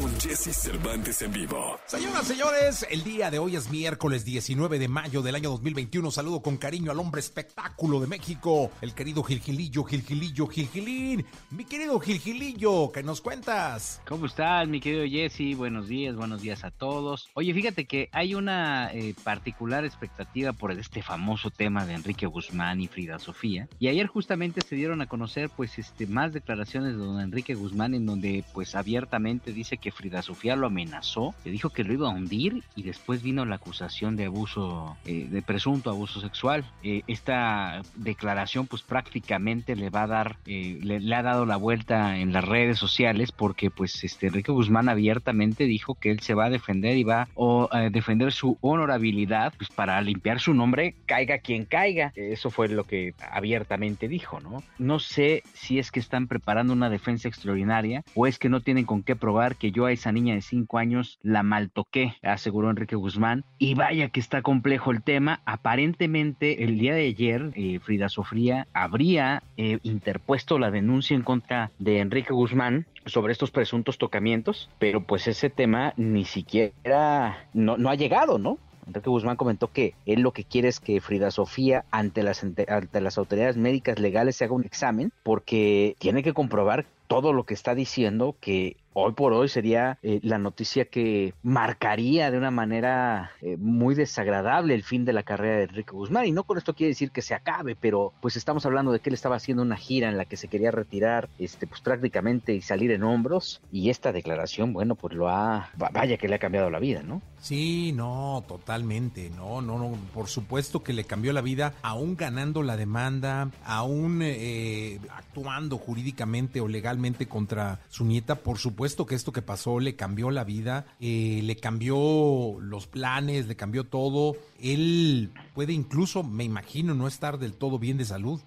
con Jesse Cervantes en vivo. Señoras, señores, el día de hoy es miércoles 19 de mayo del año 2021. Saludo con cariño al hombre espectáculo de México, el querido Gilgilillo, Gilgilillo, Gilgilín. Mi querido Gilgilillo, ¿qué nos cuentas? ¿Cómo estás, mi querido Jesse? Buenos días, buenos días a todos. Oye, fíjate que hay una eh, particular expectativa por este famoso tema de Enrique Guzmán y Frida Sofía. Y ayer justamente se dieron a conocer pues este más declaraciones de don Enrique Guzmán en donde pues abiertamente dice que Frida Sofía lo amenazó, le dijo que lo iba a hundir y después vino la acusación de abuso, eh, de presunto abuso sexual. Eh, esta declaración pues prácticamente le va a dar, eh, le, ha dado la vuelta en las redes sociales porque pues este Enrique Guzmán abiertamente dijo que él se va a defender y va a defender su honorabilidad pues para limpiar su nombre, caiga quien caiga. Eso fue lo que abiertamente dijo, ¿no? No sé si es que están preparando una defensa extraordinaria o es que no tienen con qué probar que yo a esa niña de 5 años la maltoqué, aseguró Enrique Guzmán. Y vaya que está complejo el tema. Aparentemente el día de ayer eh, Frida Sofía habría eh, interpuesto la denuncia en contra de Enrique Guzmán sobre estos presuntos tocamientos, pero pues ese tema ni siquiera no, no ha llegado, ¿no? Enrique Guzmán comentó que él lo que quiere es que Frida Sofía ante las, ante las autoridades médicas legales se haga un examen porque tiene que comprobar todo lo que está diciendo que hoy por hoy sería eh, la noticia que marcaría de una manera eh, muy desagradable el fin de la carrera de Enrique Guzmán. Y no con esto quiere decir que se acabe, pero pues estamos hablando de que él estaba haciendo una gira en la que se quería retirar este, pues prácticamente y salir en hombros. Y esta declaración, bueno, pues lo ha, vaya que le ha cambiado la vida, ¿no? Sí, no, totalmente, no, no, no, por supuesto que le cambió la vida, aún ganando la demanda, aún eh, actuando jurídicamente o legalmente contra su nieta, por supuesto que esto que pasó le cambió la vida, eh, le cambió los planes, le cambió todo. Él puede incluso, me imagino, no estar del todo bien de salud.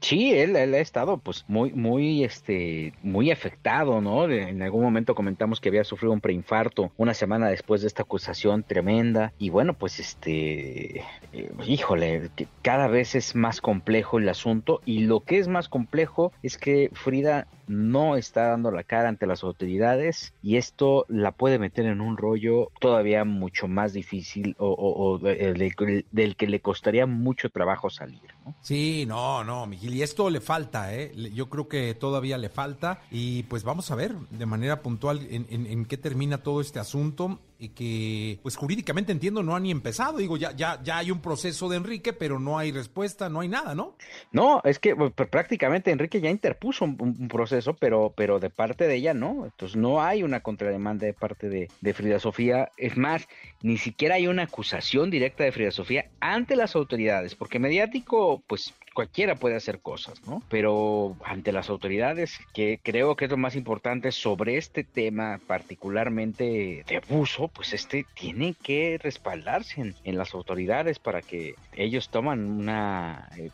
Sí, él, él, ha estado pues muy, muy, este, muy afectado, ¿no? En algún momento comentamos que había sufrido un preinfarto una semana después de esta acusación tremenda y bueno, pues este, eh, híjole, cada vez es más complejo el asunto y lo que es más complejo es que Frida no está dando la cara ante las autoridades y esto la puede meter en un rollo todavía mucho más difícil o, o, o del, del, que le costaría mucho trabajo salir. ¿no? Sí, no, no, Miguel, y esto le falta, ¿eh? yo creo que todavía le falta y pues vamos a ver de manera puntual en, en, en qué termina todo este asunto y que pues jurídicamente entiendo no ha ni empezado. Digo, ya, ya, ya hay un proceso de Enrique, pero no hay respuesta, no hay nada, ¿no? No, es que pues, prácticamente Enrique ya interpuso un, proceso, pero, pero de parte de ella no. Entonces no hay una contrademanda de parte de, de Frida Sofía. Es más, ni siquiera hay una acusación directa de Frida Sofía ante las autoridades, porque mediático, pues cualquiera puede hacer cosas, ¿no? Pero ante las autoridades, que creo que es lo más importante sobre este tema, particularmente de abuso, pues este tiene que respaldarse en, las autoridades para que ellos toman una, eh,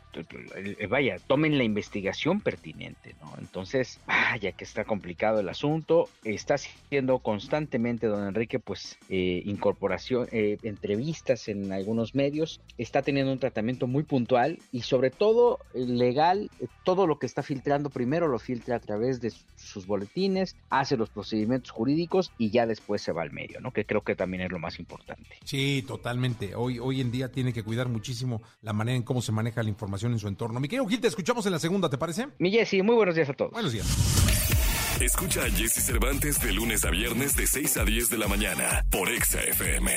eh, vaya, tomen la investigación pertinente, ¿no? Entonces, vaya que está complicado el asunto, está haciendo constantemente don Enrique, pues, eh, incorporación, entrevistas en algunos medios, está teniendo un tratamiento muy puntual y sobre todo legal, todo lo que está filtrando primero lo filtra a través de sus boletines, hace los procedimientos jurídicos y ya después se va al medio, ¿no? Que creo que también es lo más importante. Sí, totalmente. Hoy, hoy en día tiene que cuidar muchísimo la manera en cómo se maneja la información en su entorno. Mi querido Gil, te escuchamos en la segunda, ¿te parece? Mi Jessy, muy buenos días a todos. Buenos días. Escucha a Jesse Cervantes de lunes a viernes de 6 a 10 de la mañana por Exa FM.